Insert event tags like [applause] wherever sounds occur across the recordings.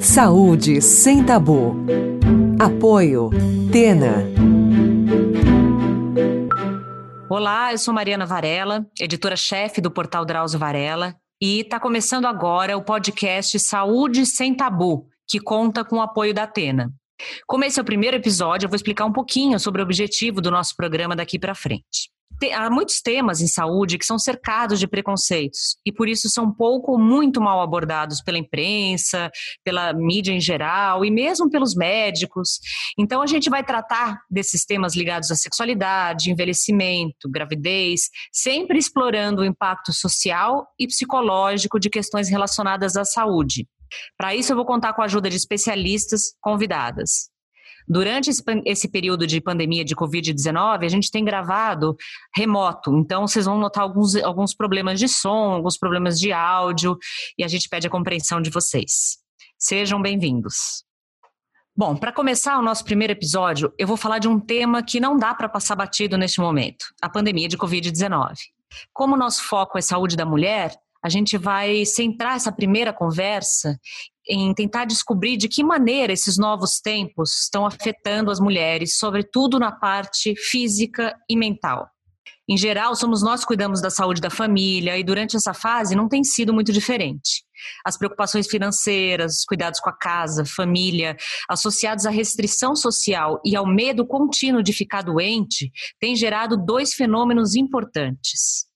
Saúde sem tabu. Apoio Tena. Olá, eu sou Mariana Varela, editora-chefe do portal Drauzio Varela, e está começando agora o podcast Saúde sem Tabu, que conta com o apoio da Atena. Como esse é o primeiro episódio, eu vou explicar um pouquinho sobre o objetivo do nosso programa daqui para frente há muitos temas em saúde que são cercados de preconceitos e por isso são pouco ou muito mal abordados pela imprensa, pela mídia em geral e mesmo pelos médicos. Então a gente vai tratar desses temas ligados à sexualidade, envelhecimento, gravidez, sempre explorando o impacto social e psicológico de questões relacionadas à saúde. Para isso eu vou contar com a ajuda de especialistas convidadas. Durante esse, esse período de pandemia de Covid-19, a gente tem gravado remoto, então vocês vão notar alguns, alguns problemas de som, alguns problemas de áudio, e a gente pede a compreensão de vocês. Sejam bem-vindos. Bom, para começar o nosso primeiro episódio, eu vou falar de um tema que não dá para passar batido neste momento: a pandemia de Covid-19. Como o nosso foco é saúde da mulher, a gente vai centrar essa primeira conversa em tentar descobrir de que maneira esses novos tempos estão afetando as mulheres, sobretudo na parte física e mental. Em geral, somos nós que cuidamos da saúde da família e durante essa fase não tem sido muito diferente. As preocupações financeiras, cuidados com a casa, família, associados à restrição social e ao medo contínuo de ficar doente, têm gerado dois fenômenos importantes.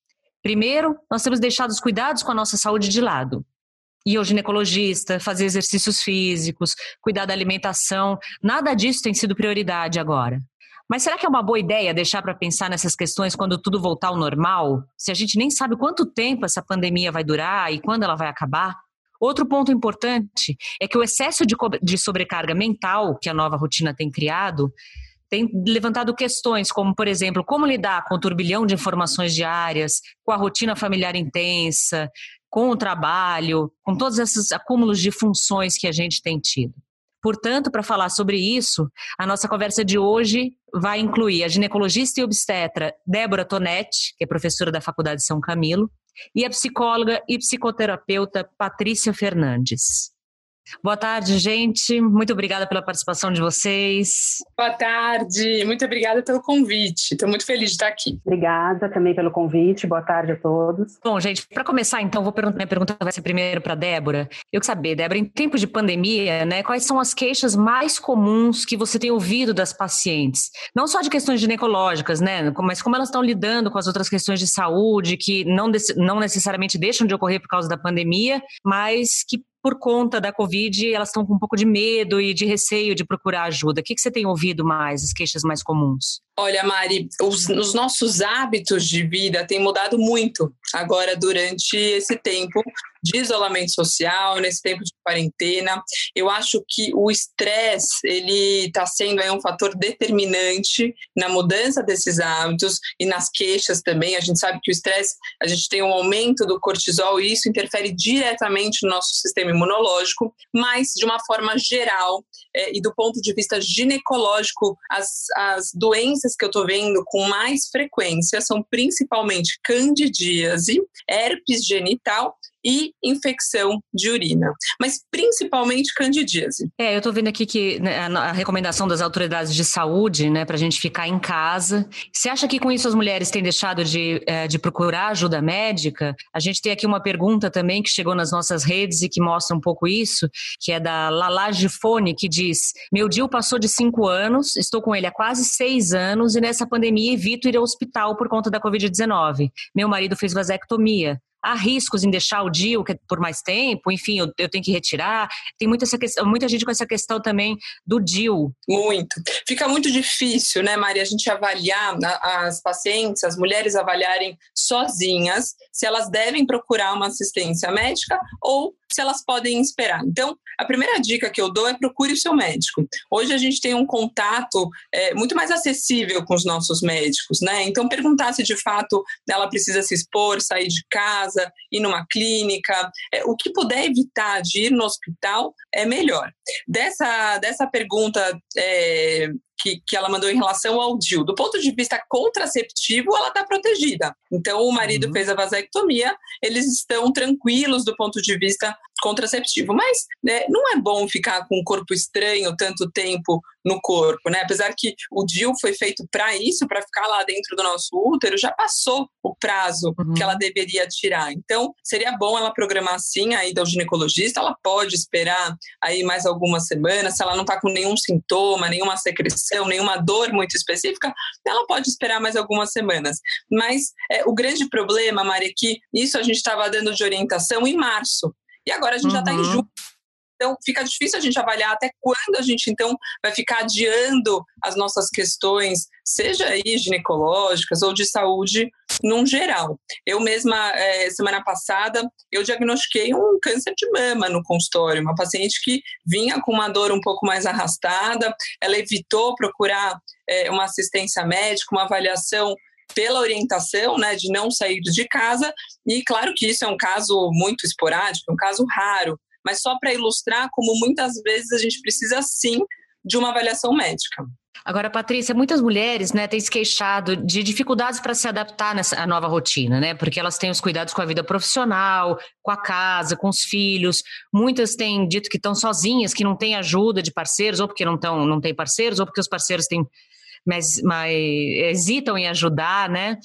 Primeiro, nós temos deixado os cuidados com a nossa saúde de lado ir ao ginecologista, fazer exercícios físicos, cuidar da alimentação, nada disso tem sido prioridade agora. Mas será que é uma boa ideia deixar para pensar nessas questões quando tudo voltar ao normal? Se a gente nem sabe quanto tempo essa pandemia vai durar e quando ela vai acabar? Outro ponto importante é que o excesso de, de sobrecarga mental que a nova rotina tem criado tem levantado questões como, por exemplo, como lidar com o turbilhão de informações diárias, com a rotina familiar intensa, com o trabalho, com todos esses acúmulos de funções que a gente tem tido. Portanto, para falar sobre isso, a nossa conversa de hoje vai incluir a ginecologista e obstetra Débora Tonetti, que é professora da Faculdade de São Camilo, e a psicóloga e psicoterapeuta Patrícia Fernandes. Boa tarde, gente. Muito obrigada pela participação de vocês. Boa tarde, muito obrigada pelo convite. Estou muito feliz de estar aqui. Obrigada também pelo convite. Boa tarde a todos. Bom, gente, para começar, então, vou perguntar, minha pergunta vai ser primeiro para Débora. Eu quero saber, Débora, em tempo de pandemia, né, quais são as queixas mais comuns que você tem ouvido das pacientes? Não só de questões ginecológicas, né, mas como elas estão lidando com as outras questões de saúde que não, não necessariamente deixam de ocorrer por causa da pandemia, mas que por conta da Covid, elas estão com um pouco de medo e de receio de procurar ajuda. O que, que você tem ouvido mais, as queixas mais comuns? Olha, Mari, os, os nossos hábitos de vida têm mudado muito agora durante esse tempo de isolamento social, nesse tempo de quarentena. Eu acho que o estresse ele está sendo aí um fator determinante na mudança desses hábitos e nas queixas também. A gente sabe que o estresse, a gente tem um aumento do cortisol e isso interfere diretamente no nosso sistema imunológico, mas de uma forma geral é, e do ponto de vista ginecológico, as, as doenças que eu estou vendo com mais frequência são principalmente candidíase, herpes genital e infecção de urina, mas principalmente candidíase. É, eu estou vendo aqui que né, a recomendação das autoridades de saúde, né, para a gente ficar em casa. Você acha que com isso as mulheres têm deixado de, é, de procurar ajuda médica? A gente tem aqui uma pergunta também que chegou nas nossas redes e que mostra um pouco isso, que é da Lala Gifone, que diz: Meu Dil passou de cinco anos, estou com ele há quase seis anos e nessa pandemia evito ir ao hospital por conta da Covid-19. Meu marido fez vasectomia há riscos em deixar o DIU por mais tempo, enfim, eu, eu tenho que retirar. Tem muita, essa questão, muita gente com essa questão também do DIU. Muito. Fica muito difícil, né, Maria, a gente avaliar as pacientes, as mulheres avaliarem sozinhas se elas devem procurar uma assistência médica ou se elas podem esperar. Então, a primeira dica que eu dou é procure o seu médico. Hoje a gente tem um contato é, muito mais acessível com os nossos médicos, né? Então, perguntar se de fato ela precisa se expor, sair de casa, ir numa clínica, é, o que puder evitar de ir no hospital é melhor. Dessa, dessa pergunta é, que, que ela mandou em relação ao DIL. Do ponto de vista contraceptivo, ela está protegida. Então, o marido uhum. fez a vasectomia, eles estão tranquilos do ponto de vista contraceptivo. Mas né, não é bom ficar com o corpo estranho tanto tempo no corpo, né? Apesar que o DIU foi feito para isso, para ficar lá dentro do nosso útero, já passou o prazo uhum. que ela deveria tirar. Então, seria bom ela programar sim a ida ao ginecologista, ela pode esperar aí mais algumas semanas, se ela não está com nenhum sintoma, nenhuma secreção, nenhuma dor muito específica, ela pode esperar mais algumas semanas. Mas é, o grande problema, Maria, é que isso a gente estava dando de orientação em março. E agora a gente tá uhum. já está em julho. Então, fica difícil a gente avaliar até quando a gente, então, vai ficar adiando as nossas questões, seja aí ginecológicas ou de saúde num geral. Eu mesma, é, semana passada, eu diagnostiquei um câncer de mama no consultório, uma paciente que vinha com uma dor um pouco mais arrastada, ela evitou procurar é, uma assistência médica, uma avaliação pela orientação, né, de não sair de casa, e claro que isso é um caso muito esporádico, um caso raro, mas só para ilustrar como muitas vezes a gente precisa sim de uma avaliação médica. Agora, Patrícia, muitas mulheres né, têm se queixado de dificuldades para se adaptar nessa nova rotina, né? Porque elas têm os cuidados com a vida profissional, com a casa, com os filhos. Muitas têm dito que estão sozinhas, que não têm ajuda de parceiros, ou porque não, tão, não têm parceiros, ou porque os parceiros têm mas, hesitam em ajudar, né?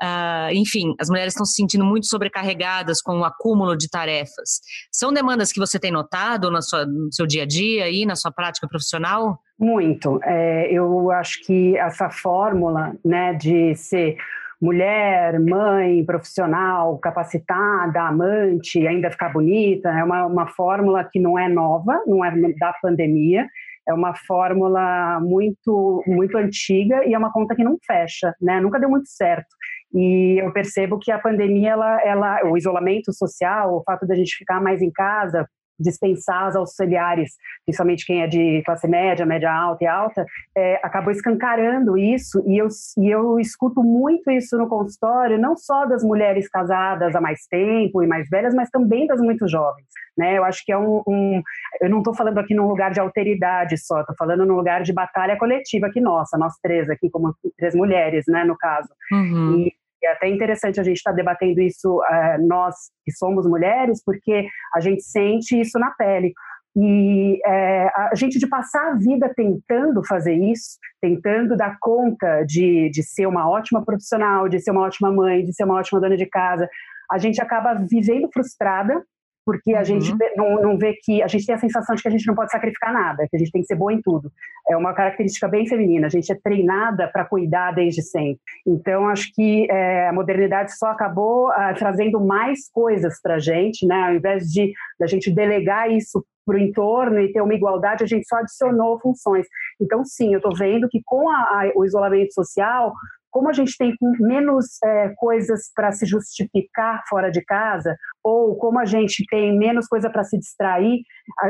Uh, enfim, as mulheres estão se sentindo muito sobrecarregadas com o acúmulo de tarefas. São demandas que você tem notado no, sua, no seu dia a dia e na sua prática profissional? Muito. É, eu acho que essa fórmula né, de ser mulher, mãe, profissional, capacitada, amante, ainda ficar bonita, é uma, uma fórmula que não é nova, não é da pandemia, é uma fórmula muito muito antiga e é uma conta que não fecha, né? Nunca deu muito certo. E eu percebo que a pandemia, ela, ela, o isolamento social, o fato da gente ficar mais em casa, dispensar os auxiliares, principalmente quem é de classe média, média alta e alta, é, acabou escancarando isso e eu, e eu escuto muito isso no consultório, não só das mulheres casadas há mais tempo e mais velhas, mas também das muito jovens. Né? Eu acho que é um, um eu não estou falando aqui num lugar de alteridade só, estou falando num lugar de batalha coletiva aqui nossa, nós três aqui como três mulheres, né, no caso. Uhum. E é até interessante a gente estar tá debatendo isso, uh, nós que somos mulheres, porque a gente sente isso na pele. E é, a gente de passar a vida tentando fazer isso, tentando dar conta de, de ser uma ótima profissional, de ser uma ótima mãe, de ser uma ótima dona de casa, a gente acaba vivendo frustrada porque a uhum. gente não, não vê que a gente tem a sensação de que a gente não pode sacrificar nada, que a gente tem que ser boa em tudo. É uma característica bem feminina. A gente é treinada para cuidar desde sempre. Então acho que é, a modernidade só acabou ah, trazendo mais coisas para a gente, né? Ao invés de da gente delegar isso para o entorno e ter uma igualdade, a gente só adicionou funções. Então, sim, eu estou vendo que com a, a, o isolamento social, como a gente tem menos é, coisas para se justificar fora de casa, ou como a gente tem menos coisa para se distrair,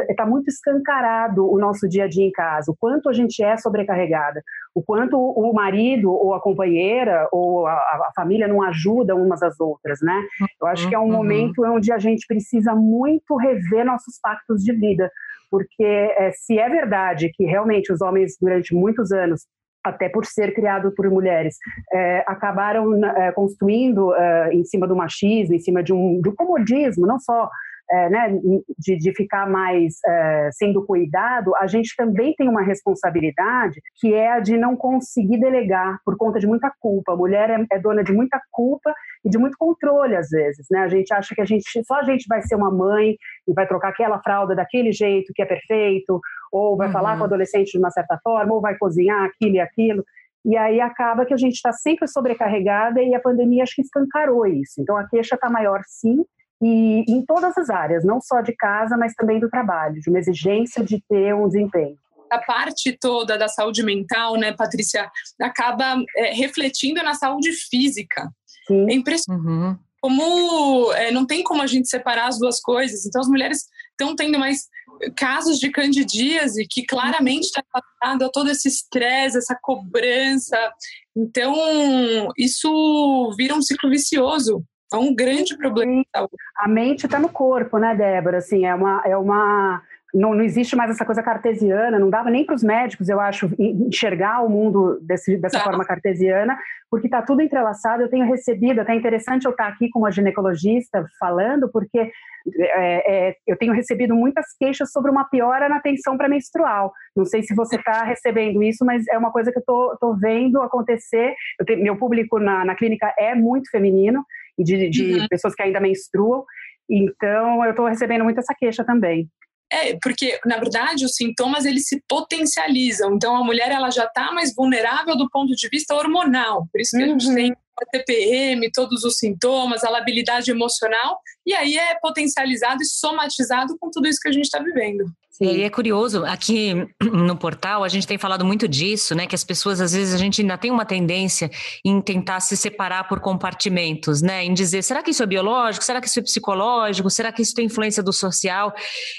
está muito escancarado o nosso dia a dia em casa, o quanto a gente é sobrecarregada, o quanto o marido ou a companheira ou a, a família não ajuda umas às outras, né? Eu acho que é um uhum. momento onde a gente precisa muito rever nossos pactos de vida, porque é, se é verdade que realmente os homens durante muitos anos até por ser criado por mulheres, é, acabaram é, construindo é, em cima do machismo, em cima de um, do comodismo, não só é, né, de, de, ficar mais é, sendo cuidado, a gente também tem uma responsabilidade que é a de não conseguir delegar por conta de muita culpa. A mulher é, é, dona de muita culpa e de muito controle às vezes, né? A gente acha que a gente só a gente vai ser uma mãe e vai trocar aquela fralda daquele jeito que é perfeito, ou vai uhum. falar com o adolescente de uma certa forma, ou vai cozinhar aquilo e aquilo. E aí acaba que a gente está sempre sobrecarregada e a pandemia acho que escancarou isso. Então a queixa está maior sim, e em todas as áreas, não só de casa, mas também do trabalho, de uma exigência de ter um desempenho. A parte toda da saúde mental, né, Patrícia, acaba é, refletindo na saúde física. Sim. É impressionante. Uhum. Como é, não tem como a gente separar as duas coisas. Então, as mulheres estão tendo mais casos de candidíase que claramente está relacionado a todo esse estresse, essa cobrança. Então, isso vira um ciclo vicioso. É um grande problema. A mente está no corpo, né, Débora? Assim, é uma, é uma não, não existe mais essa coisa cartesiana, não dava nem para os médicos, eu acho, enxergar o mundo desse, dessa tá. forma cartesiana, porque está tudo entrelaçado. Eu tenho recebido, até interessante eu estar aqui com uma ginecologista falando, porque é, é, eu tenho recebido muitas queixas sobre uma piora na tensão pré-menstrual. Não sei se você está recebendo isso, mas é uma coisa que eu estou vendo acontecer. Meu público na, na, clínica é muito feminino e de, de uhum. pessoas que ainda menstruam. Então, eu estou recebendo muito essa queixa também. É, porque na verdade os sintomas eles se potencializam. Então a mulher ela já está mais vulnerável do ponto de vista hormonal. Por isso que uhum. a gente uhum. tem a TPM, todos os sintomas, a labilidade emocional, e aí é potencializado e somatizado com tudo isso que a gente está vivendo. E é curioso, aqui [clears throat] no portal a gente tem falado muito disso, né? Que as pessoas, às vezes, a gente ainda tem uma tendência em tentar se separar por compartimentos, né? Em dizer, será que isso é biológico? Será que isso é psicológico? Será que isso tem influência do social?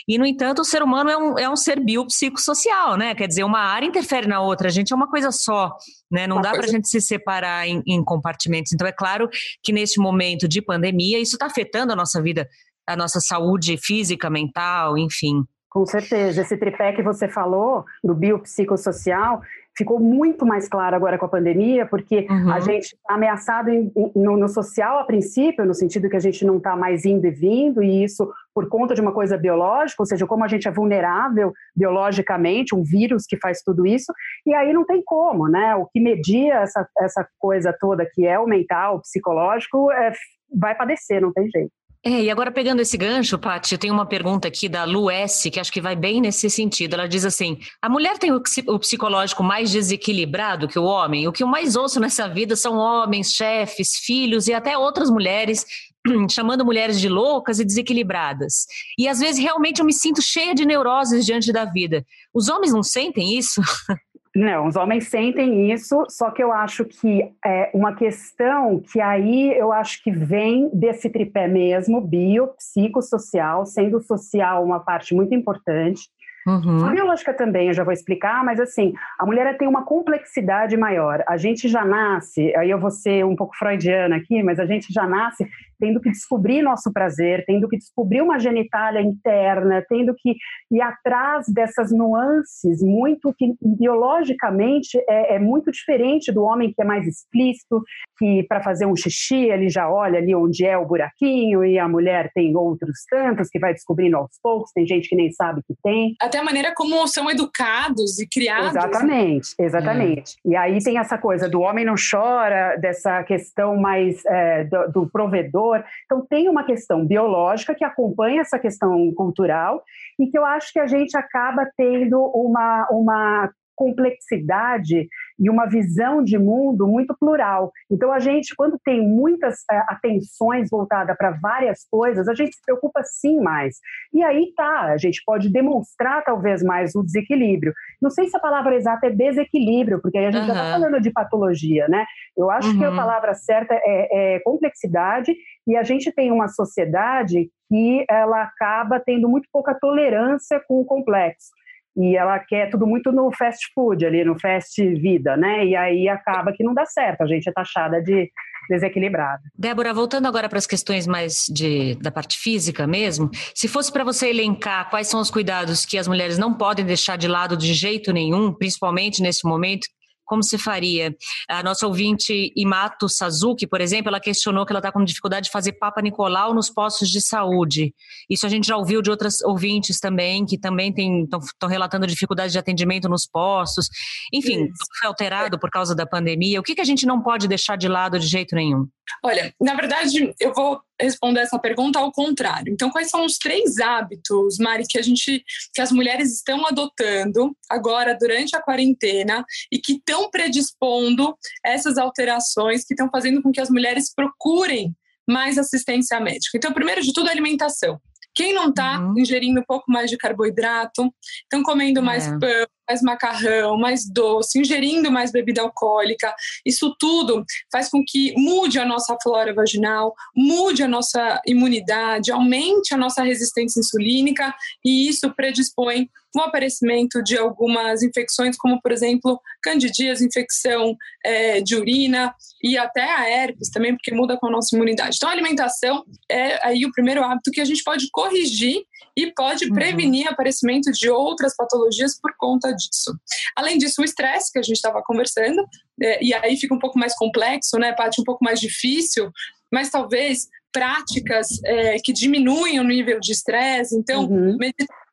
E, no entanto, o ser humano é um, é um ser biopsicossocial, né? Quer dizer, uma área interfere na outra, a gente é uma coisa só, né? Não uma dá para a gente se separar em, em compartimentos. Então, é claro que neste momento de pandemia, isso está afetando a nossa vida, a nossa saúde física, mental, enfim. Com certeza. Esse tripé que você falou, do biopsicossocial, ficou muito mais claro agora com a pandemia, porque uhum. a gente está ameaçado em, no, no, social a princípio, no sentido que a gente não está mais indo e vindo, e isso por conta de uma coisa biológica, ou seja, como a gente é vulnerável biologicamente, um vírus que faz tudo isso, e aí não tem como, né? O que media essa, essa coisa toda que é o mental, o psicológico, é, vai padecer, não tem jeito. É, e agora pegando esse gancho, Paty, eu tenho uma pergunta aqui da Lu S, que acho que vai bem nesse sentido. Ela diz assim: a mulher tem o psicológico mais desequilibrado que o homem? O que eu mais ouço nessa vida são homens, chefes, filhos e até outras mulheres [clears throat] chamando mulheres de loucas e desequilibradas. E às vezes realmente eu me sinto cheia de neuroses diante da vida. Os homens não sentem isso? [laughs] Não, os homens sentem isso, só que eu acho que é uma questão que aí eu acho que vem desse tripé mesmo, bio, psicossocial, sendo social uma parte muito importante. Uhum. A biológica também, eu já vou explicar, mas assim, a mulher tem uma complexidade maior. A gente já nasce, aí eu vou ser um pouco freudiana aqui, mas a gente já nasce tendo que descobrir nosso prazer, tendo que descobrir uma genitália interna, tendo que ir atrás dessas nuances, muito que biologicamente é, é muito diferente do homem que é mais explícito, que para fazer um xixi ele já olha ali onde é o buraquinho, e a mulher tem outros tantos que vai descobrindo aos poucos, tem gente que nem sabe que tem. Até a maneira como são educados e criados. Exatamente, exatamente. É. E aí tem essa coisa do homem não chora, dessa questão mais é, do, do provedor então, tem uma questão biológica que acompanha essa questão cultural e que eu acho que a gente acaba tendo uma, uma complexidade e uma visão de mundo muito plural. Então, a gente, quando tem muitas uh, atenções voltadas para várias coisas, a gente se preocupa sim mais. E aí tá, a gente pode demonstrar talvez mais o desequilíbrio. Não sei se a palavra exata é desequilíbrio, porque aí a gente uhum. já está falando de patologia, né? Eu acho uhum. que a uhum. palavra certa é, é complexidade e a gente tem uma sociedade que ela acaba tendo muito pouca tolerância com o complexo e ela quer tudo muito no fast food ali, no fast vida, né? E aí acaba que não dá certo, a gente é taxada de desequilibrada. Débora, voltando agora para as questões mais de, da parte física mesmo, se fosse para você elencar quais são os cuidados que as mulheres não podem deixar de lado de jeito nenhum, principalmente nesse momento, como se faria? A nossa ouvinte Imato Sazuki, por exemplo, ela questionou que ela está com dificuldade de fazer Papa Nicolau nos postos de saúde. Isso a gente já ouviu de outras ouvintes também, que também estão relatando dificuldade de atendimento nos postos. Enfim, tudo foi alterado por causa da pandemia. O que, que a gente não pode deixar de lado de jeito nenhum? Olha, na verdade, eu vou responder essa pergunta ao contrário. Então, quais são os três hábitos, Mari, que a gente, que as mulheres estão adotando agora durante a quarentena e que estão predispondo essas alterações que estão fazendo com que as mulheres procurem mais assistência médica? Então, primeiro de tudo, alimentação. Quem não está uhum. ingerindo um pouco mais de carboidrato, estão comendo mais é. pão, mais macarrão, mais doce, ingerindo mais bebida alcoólica. Isso tudo faz com que mude a nossa flora vaginal, mude a nossa imunidade, aumente a nossa resistência insulínica e isso predispõe o aparecimento de algumas infecções, como por exemplo candidíase, infecção é, de urina e até a herpes também, porque muda com a nossa imunidade. Então, a alimentação é aí o primeiro hábito que a gente pode corrigir e pode uhum. prevenir aparecimento de outras patologias por conta disso. Além disso, o estresse que a gente estava conversando, é, e aí fica um pouco mais complexo, né, Paty, um pouco mais difícil, mas talvez práticas é, que diminuem o nível de estresse, então uhum. meditação.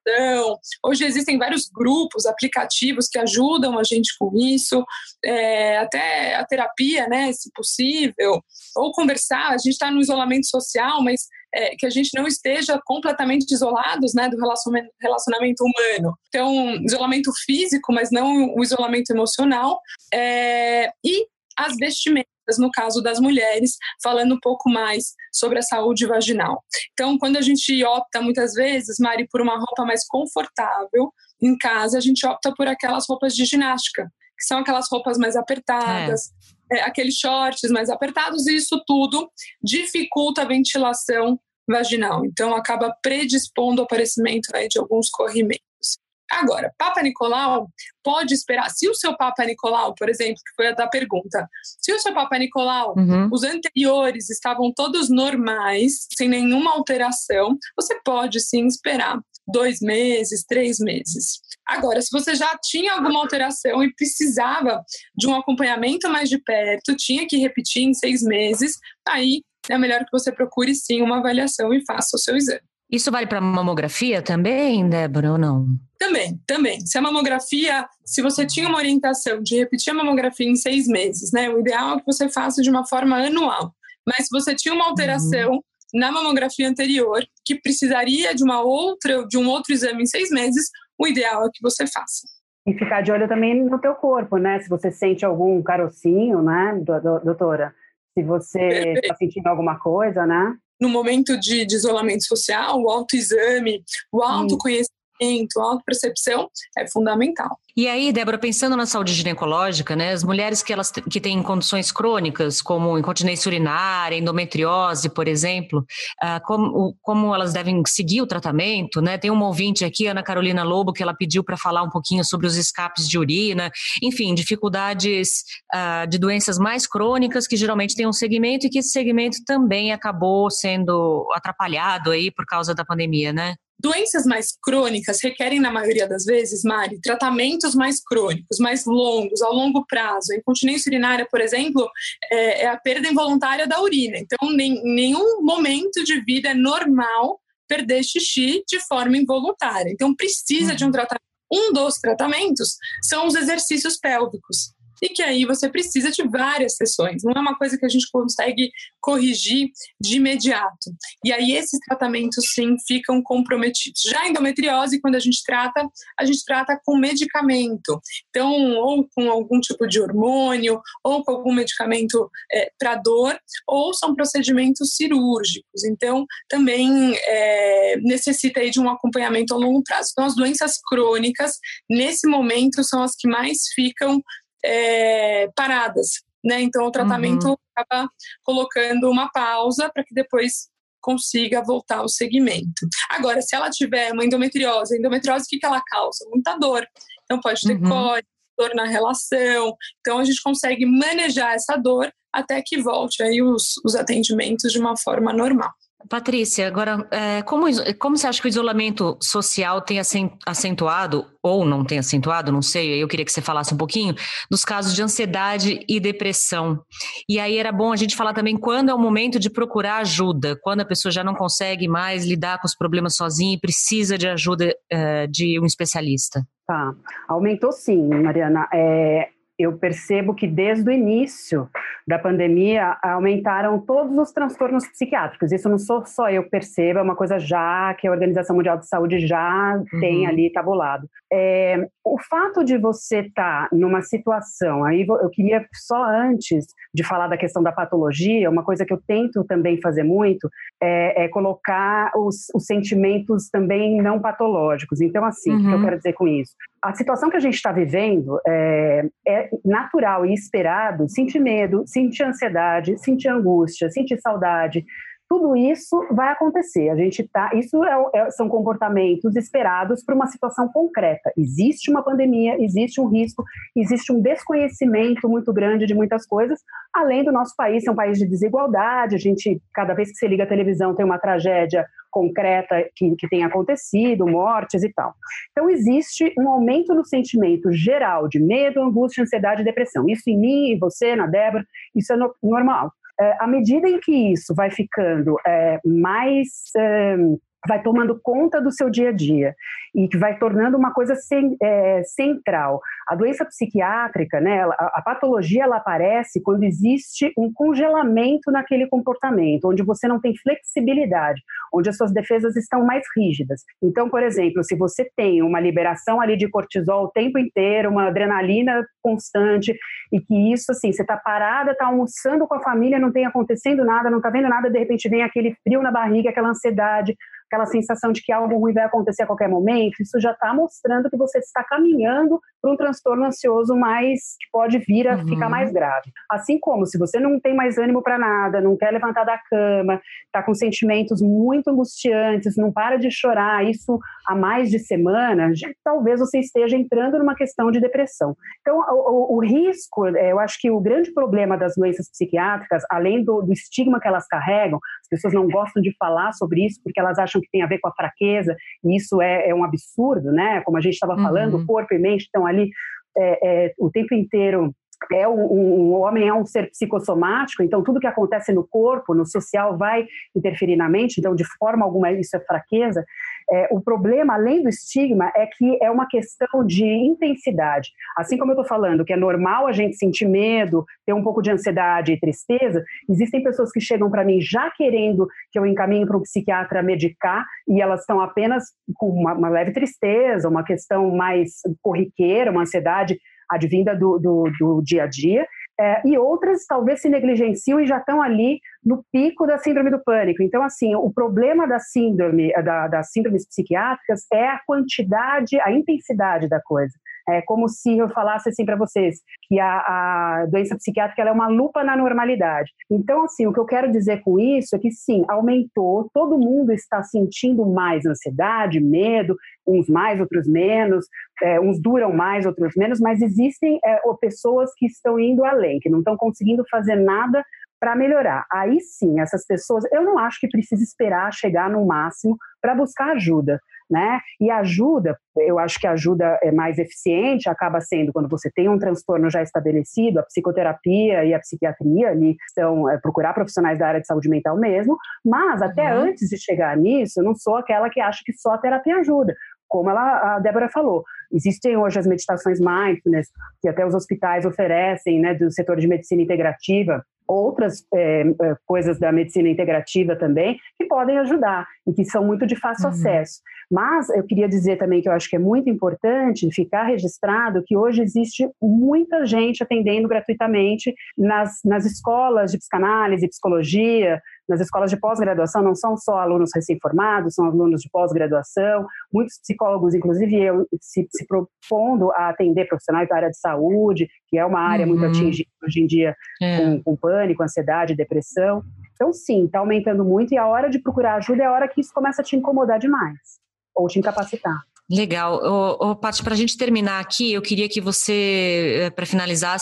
Hoje existem vários grupos, aplicativos que ajudam a gente com isso, é, até a terapia, né, se possível, ou conversar. A gente está no isolamento social, mas é, que a gente não esteja completamente isolados né, do relacionamento, humano. Então, isolamento físico, mas não o isolamento emocional. É, e as vestimentas no caso das mulheres, falando um pouco mais sobre a saúde vaginal. Então, quando a gente opta muitas vezes, Mari, por uma roupa mais confortável em casa, a gente opta por aquelas roupas de ginástica, que são aquelas roupas mais apertadas, é. É, aqueles shorts mais apertados, e isso tudo dificulta a ventilação vaginal. Então, acaba predispondo o aparecimento de alguns corrimentos. Agora, Papa Nicolau pode esperar. Se o seu Papa Nicolau, por exemplo, que foi a da pergunta, se o seu Papa Nicolau, uhum. os anteriores estavam todos normais, sem nenhuma alteração, você pode sim esperar dois meses, três meses. Agora, se você já tinha alguma alteração e precisava de um acompanhamento mais de perto, tinha que repetir em seis meses, aí é melhor que você procure sim uma avaliação e faça o seu exame. Isso vale para mamografia também, Débora, ou não? Também, também. Se a mamografia, se você tinha uma orientação de repetir a mamografia em seis meses, né? O ideal é que você faça de uma forma anual. Mas se você tinha uma alteração uhum. na mamografia anterior que precisaria de uma outra, de um outro exame em seis meses, o ideal é que você faça. E ficar de olho também no teu corpo, né? Se você sente algum carocinho, né, doutora? Se você está sentindo alguma coisa, né? no momento de, de isolamento social, o autoexame, o autoconhecimento, a autopercepção é fundamental. E aí, Débora, pensando na saúde ginecológica, né, as mulheres que elas que têm condições crônicas, como incontinência urinária, endometriose, por exemplo, uh, como, como elas devem seguir o tratamento, né? Tem uma ouvinte aqui, Ana Carolina Lobo, que ela pediu para falar um pouquinho sobre os escapes de urina, enfim, dificuldades uh, de doenças mais crônicas que geralmente têm um segmento e que esse segmento também acabou sendo atrapalhado aí por causa da pandemia, né? Doenças mais crônicas requerem, na maioria das vezes, Mari, tratamentos mais crônicos, mais longos, ao longo prazo. A incontinência urinária, por exemplo, é, é a perda involuntária da urina. Então, em nenhum momento de vida é normal perder xixi de forma involuntária. Então, precisa de um uhum. tratamento. Um dos tratamentos são os exercícios pélvicos e que aí você precisa de várias sessões, não é uma coisa que a gente consegue corrigir de imediato. E aí esses tratamentos sim ficam comprometidos. Já a endometriose, quando a gente trata, a gente trata com medicamento. Então, ou com algum tipo de hormônio, ou com algum medicamento é, para dor, ou são procedimentos cirúrgicos. Então, também é, necessita aí de um acompanhamento a longo prazo. Então, as doenças crônicas, nesse momento, são as que mais ficam é, paradas, né? Então o tratamento uhum. acaba colocando uma pausa para que depois consiga voltar ao segmento. Agora, se ela tiver uma endometriose, a endometriose o que, que ela causa? Muita dor. Então pode ter uhum. cólica, dor na relação. Então a gente consegue manejar essa dor até que volte aí os, os atendimentos de uma forma normal. Patrícia, agora, é, como, como você acha que o isolamento social tem acentuado, ou não tem acentuado, não sei, eu queria que você falasse um pouquinho, dos casos de ansiedade e depressão. E aí era bom a gente falar também quando é o momento de procurar ajuda, quando a pessoa já não consegue mais lidar com os problemas sozinha e precisa de ajuda é, de um especialista. Tá, aumentou sim, Mariana. É, eu percebo que desde o início da pandemia aumentaram todos os transtornos psiquiátricos. Isso não sou só eu percebo, é uma coisa já que a Organização Mundial de Saúde já uhum. tem ali tabulado. É, o fato de você estar tá numa situação, aí eu queria só antes de falar da questão da patologia, uma coisa que eu tento também fazer muito é, é colocar os, os, sentimentos também não patológicos. Então, assim, uhum. o que eu uhum. quero dizer com isso? A situação que a gente está vivendo é, é natural e esperado sentir medo, sentir ansiedade, sentir angústia, sentir saudade, tudo isso vai acontecer. A gente tá, isso é, é, são comportamentos esperados para uma situação concreta. Existe uma pandemia, existe um risco, existe um desconhecimento muito grande de muitas coisas, além do nosso país ser um país de desigualdade. A gente, cada vez que você liga a televisão, tem uma tragédia concreta que, que tem acontecido, mortes e tal. Então, existe um aumento no sentimento geral de medo, angústia, ansiedade e depressão. Isso em mim, e você, na Débora, isso é no, normal. É, à medida em que isso vai ficando é, mais é, vai tomando conta do seu dia a dia e que vai tornando uma coisa sem, é, central. A doença psiquiátrica, né, a, a, patologia, ela aparece quando existe um congelamento naquele comportamento, onde você não tem flexibilidade, onde as suas defesas estão mais rígidas. Então, por exemplo, se você tem uma liberação ali de cortisol o tempo inteiro, uma adrenalina constante, e que isso, assim, você está parada, está almoçando com a família, não tem acontecendo nada, não está vendo nada, de repente vem aquele frio na barriga, aquela ansiedade, aquela sensação de que algo ruim vai acontecer a qualquer momento, isso já está mostrando que você está caminhando para um transtorno ansioso mais que pode vir a uhum. ficar mais grave. Assim como se você não tem mais ânimo para nada, não quer levantar da cama, está com sentimentos muito angustiantes, não para de chorar, isso há mais de semana, já, talvez você esteja entrando numa questão de depressão. Então, o, o, o risco, é, eu acho que o grande problema das doenças psiquiátricas, além do, do estigma que elas carregam, as pessoas não gostam de falar sobre isso porque elas acham que tem a ver com a fraqueza, e isso é, é um absurdo, né? Como a gente estava falando, uhum. o corpo e mente estão ali é, é, o tempo inteiro é o homem é um ser psicossomático, então tudo que acontece no corpo, no social, vai interferir na mente, então de forma alguma isso é fraqueza. É, o problema, além do estigma, é que é uma questão de intensidade. Assim como eu estou falando que é normal a gente sentir medo, ter um pouco de ansiedade e tristeza, existem pessoas que chegam para mim já querendo que eu encaminhe para um psiquiatra medicar e elas estão apenas com uma, uma leve tristeza, uma questão mais corriqueira, uma ansiedade advinda do, do, do dia a dia, é, e outras talvez se negligenciam e já estão ali no pico da síndrome do pânico. Então, assim, o problema da síndrome, da, das síndromes psiquiátricas é a quantidade, a intensidade da coisa. É como se eu falasse assim para vocês que a, a doença psiquiátrica é uma lupa na normalidade. Então, assim, o que eu quero dizer com isso é que sim, aumentou, todo mundo está sentindo mais ansiedade, medo, uns mais, outros menos, é, uns duram mais, outros menos, mas existem é, pessoas que estão indo além, que não estão conseguindo fazer nada para melhorar. Aí sim, essas pessoas, eu não acho que precisa esperar chegar no máximo para buscar ajuda né? E ajuda, eu acho que a ajuda é mais eficiente acaba sendo quando você tem um transtorno já estabelecido, a psicoterapia e a psiquiatria ali são é, procurar profissionais da área de saúde mental mesmo, mas até uhum. antes de chegar nisso, eu não sou aquela que acha que só a terapia ajuda como ela, a Débora falou, existem hoje as meditações mindfulness, que até os hospitais oferecem, né, do setor de medicina integrativa, outras é, é, coisas da medicina integrativa também que podem ajudar e que são muito de fácil uhum. acesso. Mas eu queria dizer também que eu acho que é muito importante ficar registrado que hoje existe muita gente atendendo gratuitamente nas, nas escolas de psicanálise, psicologia, nas escolas de pós-graduação não são só alunos recém-formados, são alunos de pós-graduação, muitos psicólogos, inclusive eu, se, se, propondo a atender profissionais da área de saúde, que é uma área uhum. muito atingida hoje em dia é. com, com pânico, ansiedade, depressão. Então, sim, está aumentando muito e a hora de procurar ajuda é a hora que isso começa a te incomodar demais ou te incapacitar. Legal. Ô, ô, Paty, para a gente terminar aqui, eu queria que você, eh, para finalizar,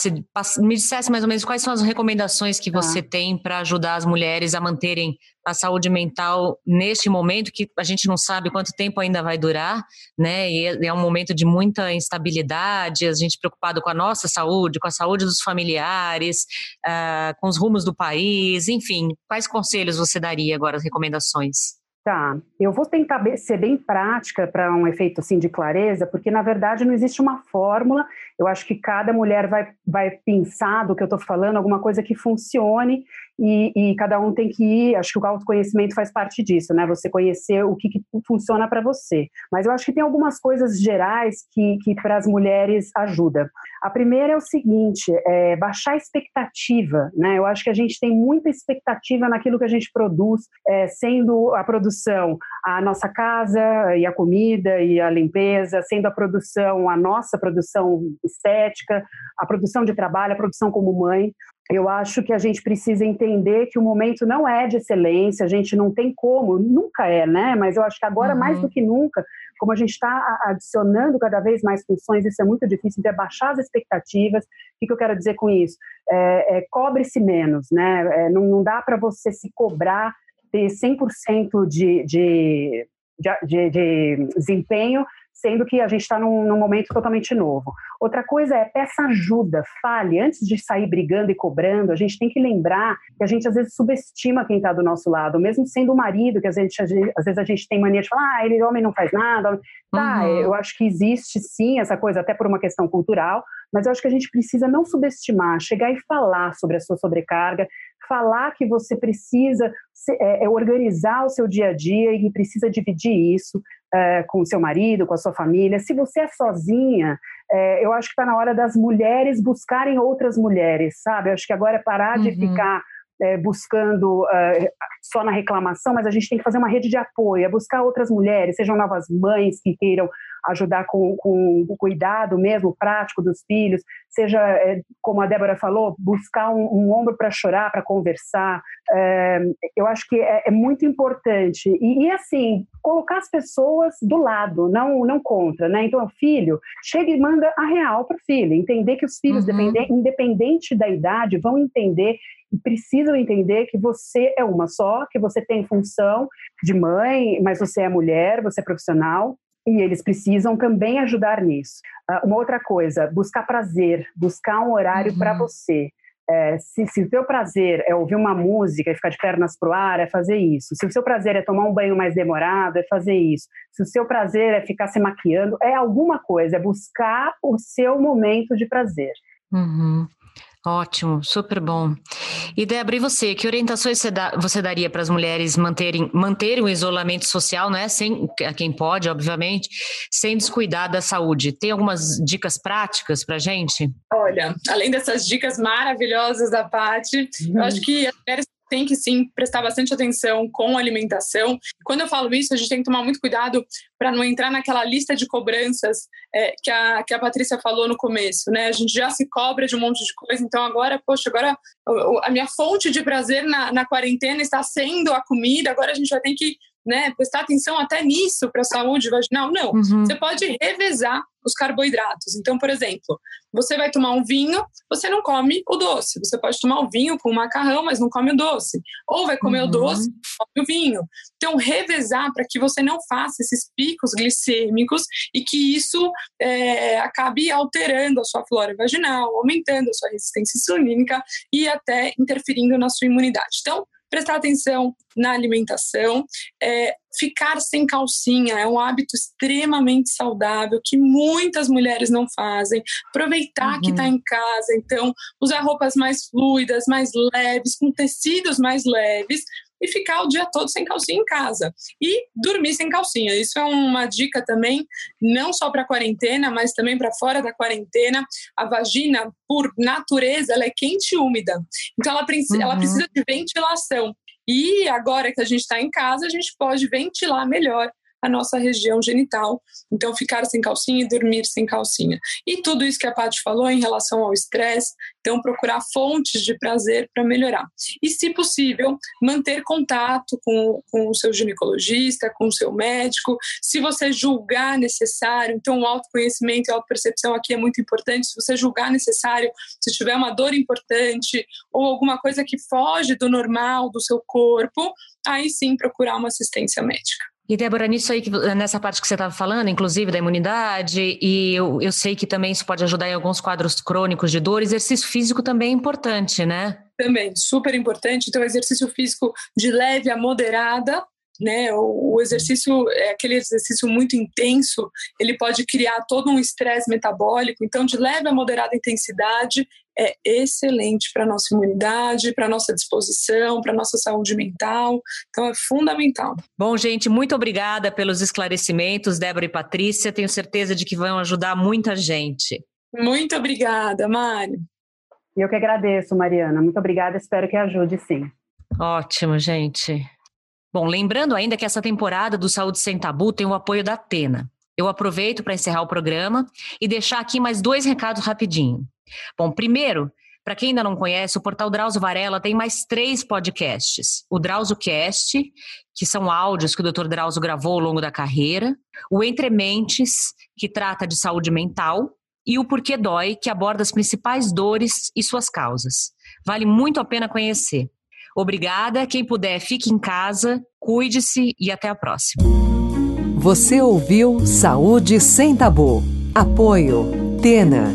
me dissesse mais ou menos quais são as recomendações que você ah. tem para ajudar as mulheres a manterem a saúde mental neste momento, que a gente não sabe quanto tempo ainda vai durar, né? E é, é um momento de muita instabilidade, a gente preocupado com a nossa saúde, com a saúde dos familiares, uh, com os rumos do país, enfim. Quais conselhos você daria agora, as recomendações? Tá, eu vou tentar ser bem prática para um efeito assim de clareza, porque na verdade não existe uma fórmula. Eu acho que cada mulher vai, vai pensar do que eu estou falando, alguma coisa que funcione e, e, cada um tem que ir. Acho que o autoconhecimento faz parte disso, né? Você conhecer o que, que funciona para você. Mas eu acho que tem algumas coisas gerais que, que para as mulheres ajuda. A primeira é o seguinte: é baixar a expectativa, né? Eu acho que a gente tem muita expectativa naquilo que a gente produz, é, sendo a produção a nossa casa e a comida e a limpeza, sendo a produção a nossa produção estética, a produção de trabalho, a produção como mãe. Eu acho que a gente precisa entender que o momento não é de excelência, a gente não tem como, nunca é, né? Mas eu acho que agora, uhum. mais do que nunca, como a gente está adicionando cada vez mais funções, isso é muito difícil, então é baixar as expectativas. O que, que eu quero dizer com isso? É, é, Cobre-se menos, né? É, não, não dá para você se cobrar ter 100% de, de, de, de desempenho sendo que a gente está num, num, momento totalmente novo. Outra coisa é peça ajuda, fale. Antes de sair brigando e cobrando, a gente tem que lembrar que a gente às vezes subestima quem está do nosso lado, mesmo sendo o marido, que às vezes, às vezes a gente tem mania de falar, ah, ele homem não faz nada. Tá, uhum. eu acho que existe sim essa coisa, até por uma questão cultural, mas eu acho que a gente precisa não subestimar, chegar e falar sobre a sua sobrecarga, falar que você precisa é, é, organizar o seu dia a dia e precisa dividir isso é, com o seu marido, com a sua família. Se você é sozinha, é, eu acho que está na hora das mulheres buscarem outras mulheres, sabe? Eu acho que agora é parar uhum. de ficar é, buscando é, só na reclamação, mas a gente tem que fazer uma rede de apoio, é buscar outras mulheres, sejam novas mães que queiram ajudar com, com o cuidado mesmo prático dos filhos, seja, é, como a Débora falou, buscar um, um ombro para chorar, para conversar. É, eu acho que é, é muito importante. E, e, assim, colocar as pessoas do lado, não, não contra. Né? Então, o filho chega e manda a real para o filho, entender que os filhos, uhum. independente da idade, vão entender e precisam entender que você é uma só, que você tem função de mãe, mas você é mulher, você é profissional, e eles precisam também ajudar nisso. Uh, uma outra coisa, buscar prazer, buscar um horário uhum. para você. É, se, se, o teu prazer é ouvir uma música e ficar de pernas pro ar, é fazer isso. Se o seu prazer é tomar um banho mais demorado, é fazer isso. Se o seu prazer é ficar se maquiando, é alguma coisa, é buscar o seu momento de prazer. Uhum. Ótimo, super bom. E Débora, e você? Que orientações você, dá, você daria para as mulheres manterem, manterem o isolamento social, né? Sem, a quem pode, obviamente, sem descuidar da saúde? Tem algumas dicas práticas para gente? Olha, além dessas dicas maravilhosas da Paty, eu acho que as mulheres tem que sim prestar bastante atenção com a alimentação. Quando eu falo isso, a gente tem que tomar muito cuidado para não entrar naquela lista de cobranças é, que, a, que a Patrícia falou no começo, né? A gente já se cobra de um monte de coisa, então agora, poxa, agora a minha fonte de prazer na, na quarentena está sendo a comida, agora a gente já tem que né, prestar atenção até nisso para a saúde vaginal. Não, uhum. você pode revezar os carboidratos. Então, por exemplo, você vai tomar um vinho, você não come o doce. Você pode tomar o vinho com o macarrão, mas não come o doce. Ou vai comer uhum. o doce, come o vinho. Então, revezar para que você não faça esses picos glicêmicos e que isso é, acabe alterando a sua flora vaginal, aumentando a sua resistência insulínica e até interferindo na sua imunidade. Então, prestar atenção na alimentação, é, ficar sem calcinha é um hábito extremamente saudável que muitas mulheres não fazem. Aproveitar uhum. que está em casa, então usar roupas mais fluidas, mais leves, com tecidos mais leves, e ficar o dia todo sem calcinha em casa. E dormir sem calcinha. Isso é uma dica também, não só para quarentena, mas também para fora da quarentena. A vagina, por natureza, ela é quente e úmida. Então ela, uhum. ela precisa de ventilação. E agora que a gente está em casa, a gente pode ventilar melhor a nossa região genital. Então, ficar sem calcinha e dormir sem calcinha. E tudo isso que a Paty falou em relação ao estresse, então procurar fontes de prazer para melhorar. E, se possível, manter contato com, com o seu ginecologista, com o seu médico. Se você julgar necessário, então o autoconhecimento e a autopercepção aqui é muito importante. Se você julgar necessário, se tiver uma dor importante ou alguma coisa que foge do normal do seu corpo, aí sim procurar uma assistência médica. E, Débora, nisso aí, nessa parte que você estava falando, inclusive da imunidade, e eu, eu sei que também isso pode ajudar em alguns quadros crônicos de dor, exercício físico também é importante, né? Também, super importante. Então, exercício físico de leve a moderada, né? O, o, exercício é aquele exercício muito intenso, ele pode criar todo um estresse metabólico. Então, de leve a moderada intensidade, é excelente para a nossa imunidade, para a nossa disposição, para a nossa saúde mental. Então, é fundamental. Bom, gente, muito obrigada pelos esclarecimentos, Débora e Patrícia. Tenho certeza de que vão ajudar muita gente. Muito obrigada, Mari. Eu que agradeço, Mariana. Muito obrigada. Espero que ajude, sim. Ótimo, gente. Bom, lembrando ainda que essa temporada do Saúde Sem Tabu tem o apoio da Atena. Eu aproveito para encerrar o programa e deixar aqui mais dois recados rapidinho. Bom, primeiro, Para quem ainda não conhece, o portal Drauzio Varela tem mais três podcasts. O Drauzio Cast, que são áudios que o Dr. Drauzio gravou ao longo da carreira. O Entre Mentes, que trata de saúde mental. E o Porquê Dói, que aborda as principais dores e suas causas. Vale muito a pena conhecer. Obrigada. Quem puder, fique em casa, cuide-se e até a próxima. Você ouviu Saúde Sem Tabu. Apoio Tena.